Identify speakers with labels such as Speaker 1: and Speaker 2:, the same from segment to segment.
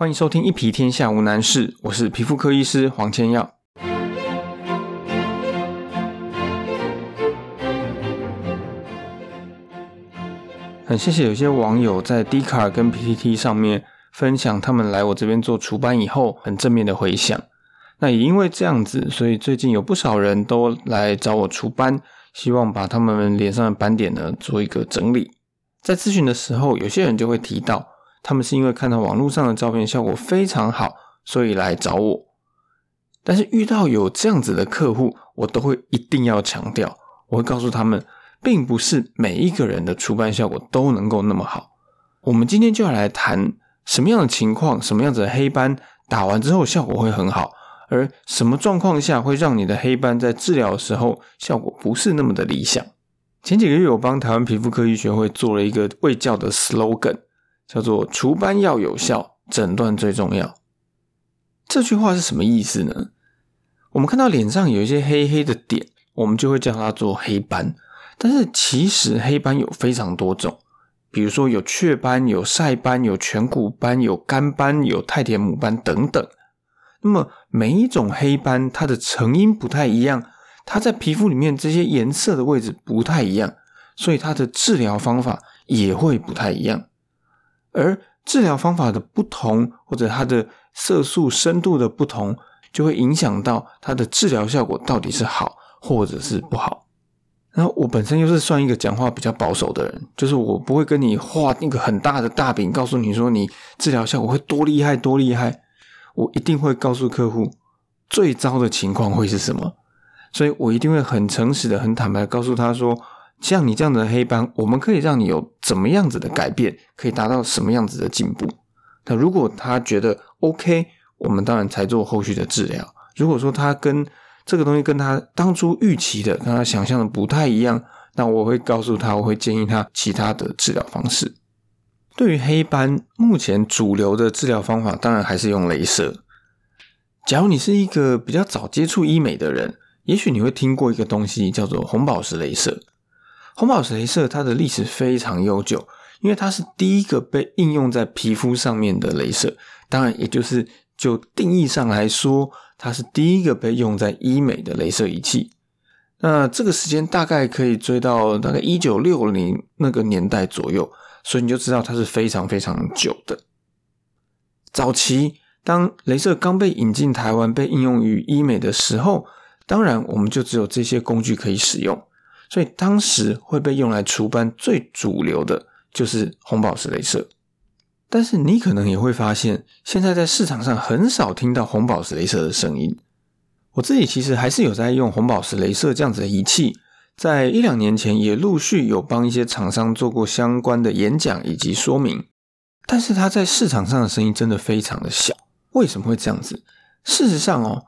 Speaker 1: 欢迎收听《一皮天下无难事》，我是皮肤科医师黄千耀。很谢谢有些网友在 d 卡跟 PTT 上面分享他们来我这边做除斑以后很正面的回响。那也因为这样子，所以最近有不少人都来找我除斑，希望把他们脸上的斑点呢做一个整理。在咨询的时候，有些人就会提到，他们是因为看到网络上的照片效果非常好，所以来找我。但是遇到有这样子的客户，我都会一定要强调，我会告诉他们。并不是每一个人的除斑效果都能够那么好。我们今天就要来谈什么样的情况，什么样子的黑斑打完之后效果会很好，而什么状况下会让你的黑斑在治疗的时候效果不是那么的理想。前几个月我帮台湾皮肤科医学会做了一个卫教的 slogan，叫做“除斑要有效，诊断最重要”。这句话是什么意思呢？我们看到脸上有一些黑黑的点，我们就会叫它做黑斑。但是其实黑斑有非常多种，比如说有雀斑、有晒斑、有颧骨斑、有干斑、有太田母斑等等。那么每一种黑斑它的成因不太一样，它在皮肤里面这些颜色的位置不太一样，所以它的治疗方法也会不太一样。而治疗方法的不同，或者它的色素深度的不同，就会影响到它的治疗效果到底是好或者是不好。然后我本身又是算一个讲话比较保守的人，就是我不会跟你画那个很大的大饼，告诉你说你治疗效果会多厉害多厉害。我一定会告诉客户最糟的情况会是什么，所以我一定会很诚实的、很坦白告诉他说，像你这样的黑斑，我们可以让你有什么样子的改变，可以达到什么样子的进步。那如果他觉得 OK，我们当然才做后续的治疗。如果说他跟这个东西跟他当初预期的、跟他想象的不太一样，那我会告诉他，我会建议他其他的治疗方式。对于黑斑，目前主流的治疗方法当然还是用镭射。假如你是一个比较早接触医美的人，也许你会听过一个东西叫做红宝石镭射。红宝石镭射它的历史非常悠久，因为它是第一个被应用在皮肤上面的镭射，当然也就是就定义上来说。它是第一个被用在医美的镭射仪器，那这个时间大概可以追到大概一九六零那个年代左右，所以你就知道它是非常非常久的。早期当镭射刚被引进台湾，被应用于医美的时候，当然我们就只有这些工具可以使用，所以当时会被用来除斑最主流的就是红宝石镭射。但是你可能也会发现，现在在市场上很少听到红宝石镭射的声音。我自己其实还是有在用红宝石镭射这样子的仪器，在一两年前也陆续有帮一些厂商做过相关的演讲以及说明。但是它在市场上的声音真的非常的小。为什么会这样子？事实上哦，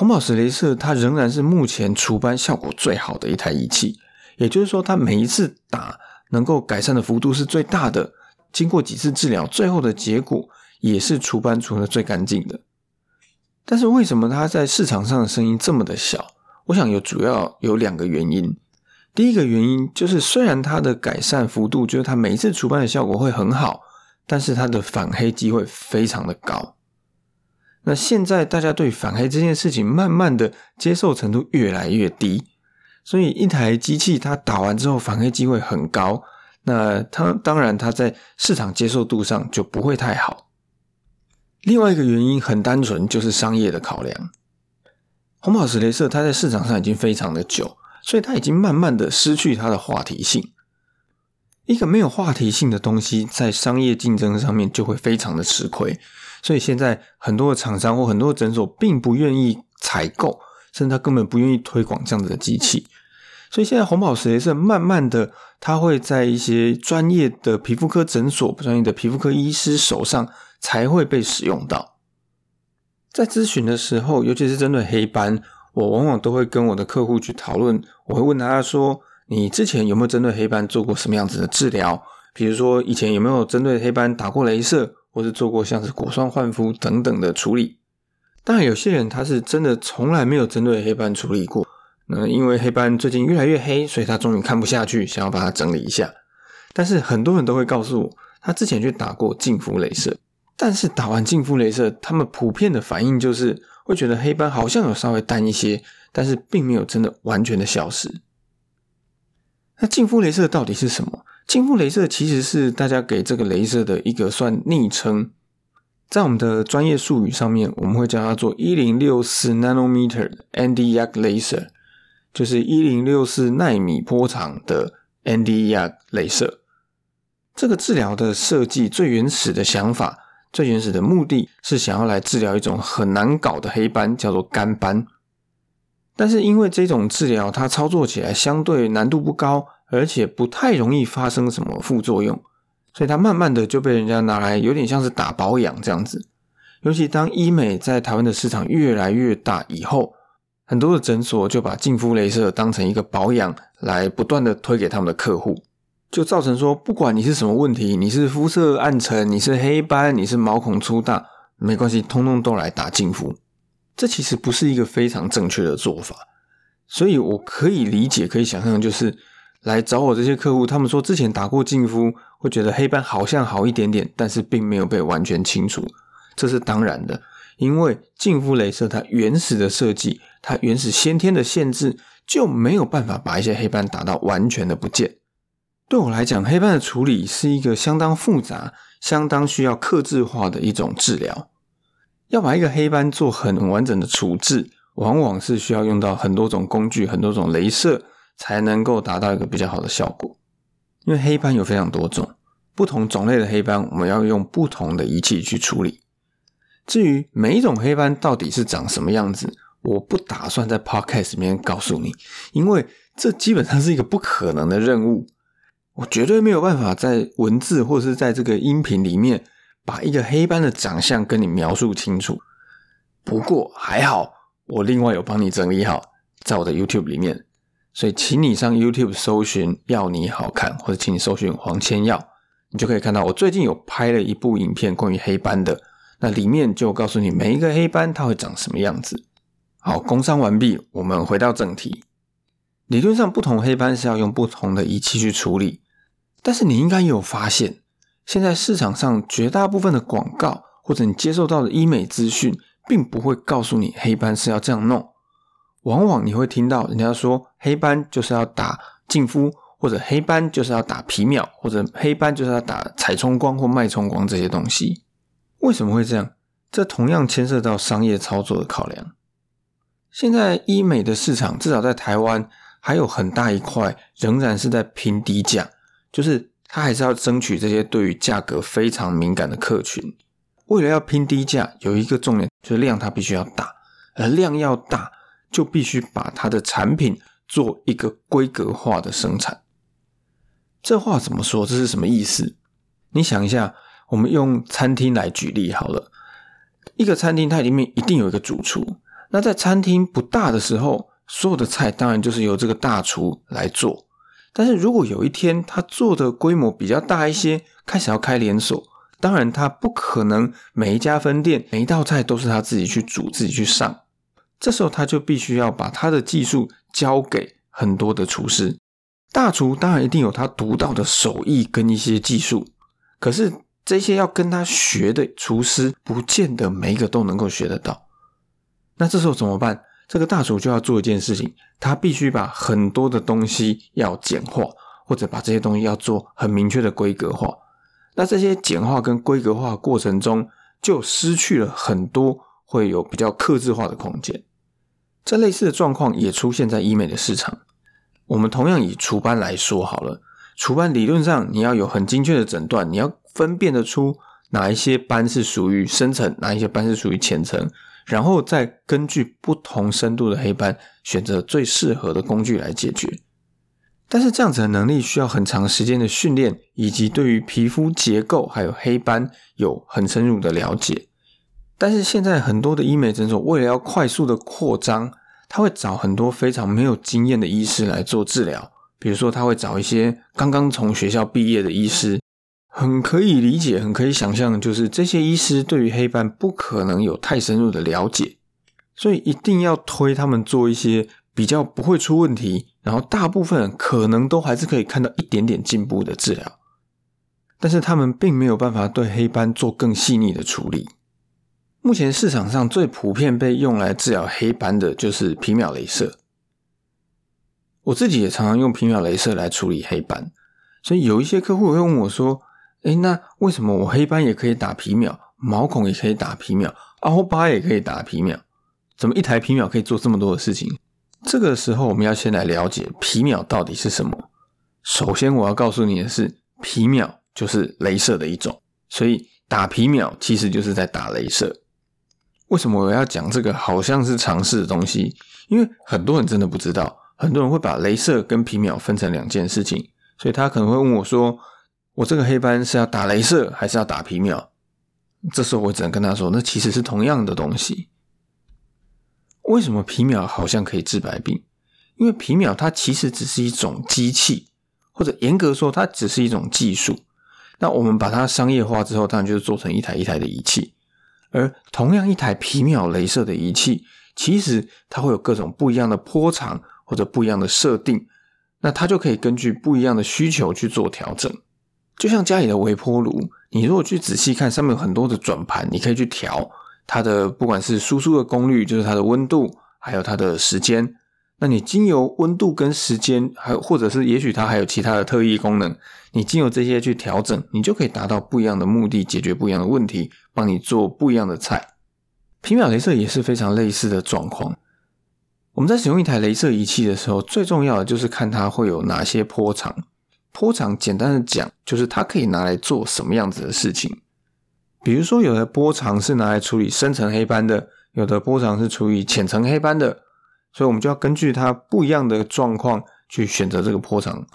Speaker 1: 红宝石镭射它仍然是目前除斑效果最好的一台仪器，也就是说，它每一次打能够改善的幅度是最大的。经过几次治疗，最后的结果也是除斑除的最干净的。但是为什么它在市场上的声音这么的小？我想有主要有两个原因。第一个原因就是，虽然它的改善幅度，就是它每一次除斑的效果会很好，但是它的反黑机会非常的高。那现在大家对反黑这件事情，慢慢的接受程度越来越低，所以一台机器它打完之后反黑机会很高。那它当然，它在市场接受度上就不会太好。另外一个原因很单纯，就是商业的考量。红宝石镭射它在市场上已经非常的久，所以它已经慢慢的失去它的话题性。一个没有话题性的东西，在商业竞争上面就会非常的吃亏。所以现在很多的厂商或很多的诊所并不愿意采购，甚至他根本不愿意推广这样子的机器。所以现在红宝石镭射慢慢的，它会在一些专业的皮肤科诊所、专业的皮肤科医师手上才会被使用到。在咨询的时候，尤其是针对黑斑，我往往都会跟我的客户去讨论。我会问他说：“你之前有没有针对黑斑做过什么样子的治疗？比如说以前有没有针对黑斑打过镭射，或是做过像是果酸焕肤等等的处理？”当然，有些人他是真的从来没有针对黑斑处理过。那因为黑斑最近越来越黑，所以他终于看不下去，想要把它整理一下。但是很多人都会告诉我，他之前去打过净肤镭射，但是打完净肤镭射，他们普遍的反应就是会觉得黑斑好像有稍微淡一些，但是并没有真的完全的消失。那净肤镭射到底是什么？净肤镭射其实是大家给这个镭射的一个算昵称，在我们的专业术语上面，我们会叫它做一零六四 nanometer Nd:YAG laser，就是一零六四纳米波长的 Nd:YAG 镭射。这个治疗的设计最原始的想法，最原始的目的是想要来治疗一种很难搞的黑斑，叫做干斑。但是因为这种治疗它操作起来相对难度不高，而且不太容易发生什么副作用，所以它慢慢的就被人家拿来有点像是打保养这样子。尤其当医美在台湾的市场越来越大以后，很多的诊所就把净肤镭射当成一个保养来不断的推给他们的客户，就造成说不管你是什么问题，你是肤色暗沉，你是黑斑，你是毛孔粗大，没关系，通通都来打净肤。这其实不是一个非常正确的做法，所以我可以理解、可以想象，就是来找我这些客户，他们说之前打过净肤，会觉得黑斑好像好一点点，但是并没有被完全清除，这是当然的，因为净肤镭射它原始的设计，它原始先天的限制就没有办法把一些黑斑打到完全的不见。对我来讲，黑斑的处理是一个相当复杂、相当需要克制化的一种治疗。要把一个黑斑做很完整的处置，往往是需要用到很多种工具、很多种镭射，才能够达到一个比较好的效果。因为黑斑有非常多种，不同种类的黑斑，我们要用不同的仪器去处理。至于每一种黑斑到底是长什么样子，我不打算在 podcast 里面告诉你，因为这基本上是一个不可能的任务。我绝对没有办法在文字或者是在这个音频里面。把一个黑斑的长相跟你描述清楚。不过还好，我另外有帮你整理好，在我的 YouTube 里面。所以，请你上 YouTube 搜寻“要你好看”，或者请你搜寻“黄千耀”，你就可以看到我最近有拍了一部影片关于黑斑的。那里面就告诉你每一个黑斑它会长什么样子。好，工商完毕，我们回到正题。理论上，不同黑斑是要用不同的仪器去处理，但是你应该有发现。现在市场上绝大部分的广告，或者你接受到的医美资讯，并不会告诉你黑斑是要这样弄。往往你会听到人家说黑斑就是要打净肤，或者黑斑就是要打皮秒，或者黑斑就是要打彩冲光或脉冲光这些东西。为什么会这样？这同样牵涉到商业操作的考量。现在医美的市场，至少在台湾，还有很大一块仍然是在拼低价，就是。他还是要争取这些对于价格非常敏感的客群。为了要拼低价，有一个重点就是量，它必须要大，而量要大，就必须把它的产品做一个规格化的生产。这话怎么说？这是什么意思？你想一下，我们用餐厅来举例好了。一个餐厅它里面一定有一个主厨，那在餐厅不大的时候，所有的菜当然就是由这个大厨来做。但是如果有一天他做的规模比较大一些，开始要开连锁，当然他不可能每一家分店每一道菜都是他自己去煮自己去上，这时候他就必须要把他的技术交给很多的厨师。大厨当然一定有他独到的手艺跟一些技术，可是这些要跟他学的厨师，不见得每一个都能够学得到。那这时候怎么办？这个大厨就要做一件事情，他必须把很多的东西要简化，或者把这些东西要做很明确的规格化。那这些简化跟规格化过程中，就失去了很多会有比较克制化的空间。这类似的状况也出现在医美的市场。我们同样以除斑来说好了，除斑理论上你要有很精确的诊断，你要分辨得出哪一些斑是属于深层，哪一些斑是属于浅层。然后再根据不同深度的黑斑，选择最适合的工具来解决。但是这样子的能力需要很长时间的训练，以及对于皮肤结构还有黑斑有很深入的了解。但是现在很多的医美诊所为了要快速的扩张，他会找很多非常没有经验的医师来做治疗。比如说，他会找一些刚刚从学校毕业的医师。很可以理解，很可以想象，就是这些医师对于黑斑不可能有太深入的了解，所以一定要推他们做一些比较不会出问题，然后大部分可能都还是可以看到一点点进步的治疗。但是他们并没有办法对黑斑做更细腻的处理。目前市场上最普遍被用来治疗黑斑的就是皮秒镭射。我自己也常常用皮秒镭射来处理黑斑，所以有一些客户会问我说：“诶，那为什么我黑斑也可以打皮秒，毛孔也可以打皮秒，凹疤也可以打皮秒？怎么一台皮秒可以做这么多的事情？”这个时候，我们要先来了解皮秒到底是什么。首先，我要告诉你的是，皮秒就是镭射的一种，所以打皮秒其实就是在打镭射。为什么我要讲这个好像是常识的东西？因为很多人真的不知道，很多人会把镭射跟皮秒分成两件事情，所以他可能会问我说：“我这个黑斑是要打镭射还是要打皮秒？”这时候我只能跟他说：“那其实是同样的东西。”为什么皮秒好像可以治白病？因为皮秒它其实只是一种机器，或者严格说，它只是一种技术。那我们把它商业化之后，当然就是做成一台一台的仪器。而同样一台皮秒镭射的仪器，其实它会有各种不一样的波长或者不一样的设定，那它就可以根据不一样的需求去做调整。就像家里的微波炉，你如果去仔细看，上面有很多的转盘，你可以去调它的不管是输出的功率，就是它的温度，还有它的时间。那你经由温度跟时间，还或者是也许它还有其他的特异功能，你经由这些去调整，你就可以达到不一样的目的，解决不一样的问题，帮你做不一样的菜。皮秒镭射也是非常类似的状况。我们在使用一台镭射仪器的时候，最重要的就是看它会有哪些波长。波长简单的讲，就是它可以拿来做什么样子的事情。比如说，有的波长是拿来处理深层黑斑的，有的波长是处理浅层黑斑的。所以，我们就要根据它不一样的状况去选择这个波长。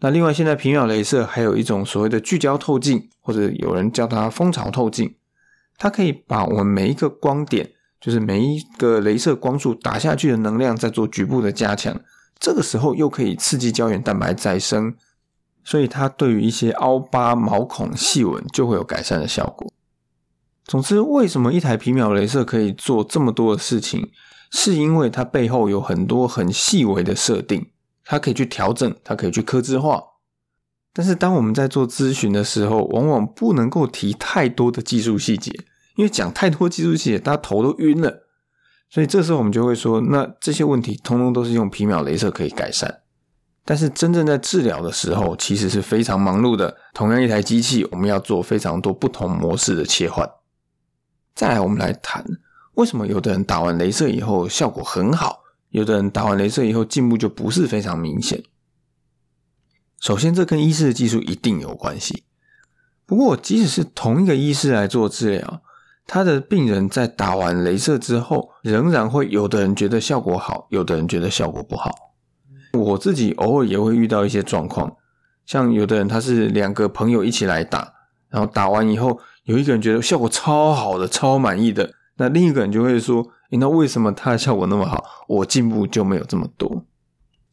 Speaker 1: 那另外，现在皮秒镭射还有一种所谓的聚焦透镜，或者有人叫它蜂巢透镜，它可以把我们每一个光点，就是每一个镭射光束打下去的能量，在做局部的加强。这个时候又可以刺激胶原蛋白再生，所以它对于一些凹疤、毛孔、细纹就会有改善的效果。总之，为什么一台皮秒镭射可以做这么多的事情？是因为它背后有很多很细微的设定，它可以去调整，它可以去刻字化。但是当我们在做咨询的时候，往往不能够提太多的技术细节，因为讲太多技术细节，大家头都晕了。所以这时候我们就会说，那这些问题通通都是用皮秒镭射可以改善。但是真正在治疗的时候，其实是非常忙碌的。同样一台机器，我们要做非常多不同模式的切换。再来，我们来谈。为什么有的人打完镭射以后效果很好，有的人打完镭射以后进步就不是非常明显？首先，这跟医师的技术一定有关系。不过，即使是同一个医师来做治疗，他的病人在打完镭射之后，仍然会有的人觉得效果好，有的人觉得效果不好。我自己偶尔也会遇到一些状况，像有的人他是两个朋友一起来打，然后打完以后，有一个人觉得效果超好的，超满意的。那另一个人就会说：“那为什么他的效果那么好，我进步就没有这么多？”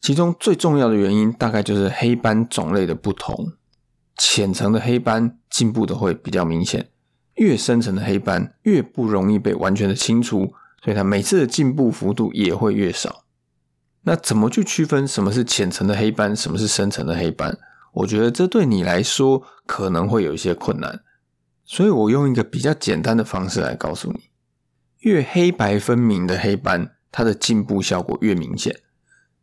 Speaker 1: 其中最重要的原因大概就是黑斑种类的不同。浅层的黑斑进步的会比较明显，越深层的黑斑越不容易被完全的清除，所以它每次的进步幅度也会越少。那怎么去区分什么是浅层的黑斑，什么是深层的黑斑？我觉得这对你来说可能会有一些困难，所以我用一个比较简单的方式来告诉你。越黑白分明的黑斑，它的进步效果越明显。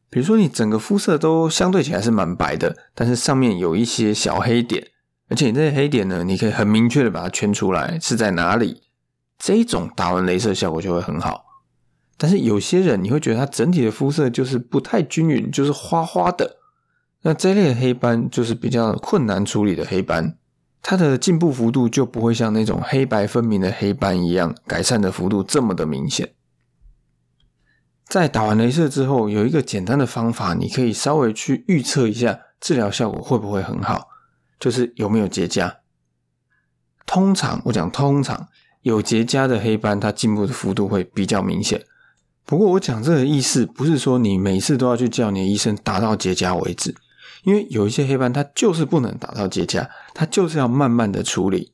Speaker 1: 比如说，你整个肤色都相对起来是蛮白的，但是上面有一些小黑点，而且你这些黑点呢，你可以很明确的把它圈出来是在哪里。这种打完镭射效果就会很好。但是有些人你会觉得他整体的肤色就是不太均匀，就是花花的，那这类的黑斑就是比较困难处理的黑斑。它的进步幅度就不会像那种黑白分明的黑斑一样，改善的幅度这么的明显。在打完镭射之后，有一个简单的方法，你可以稍微去预测一下治疗效果会不会很好，就是有没有结痂。通常我讲，通常有结痂的黑斑，它进步的幅度会比较明显。不过我讲这个意思，不是说你每次都要去叫你的医生打到结痂为止。因为有一些黑斑它就是不能达到结痂，它就是要慢慢的处理。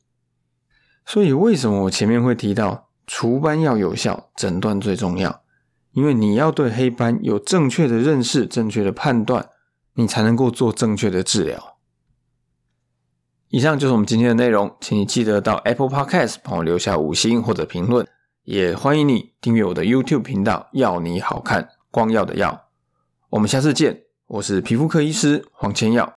Speaker 1: 所以为什么我前面会提到除斑要有效，诊断最重要，因为你要对黑斑有正确的认识，正确的判断，你才能够做正确的治疗。以上就是我们今天的内容，请你记得到 apple podcast 帮我留下五星或者评论，也欢迎你订阅我的 YouTube 频道，要你好看，光耀的耀。我们下次见。我是皮肤科医师黄千耀。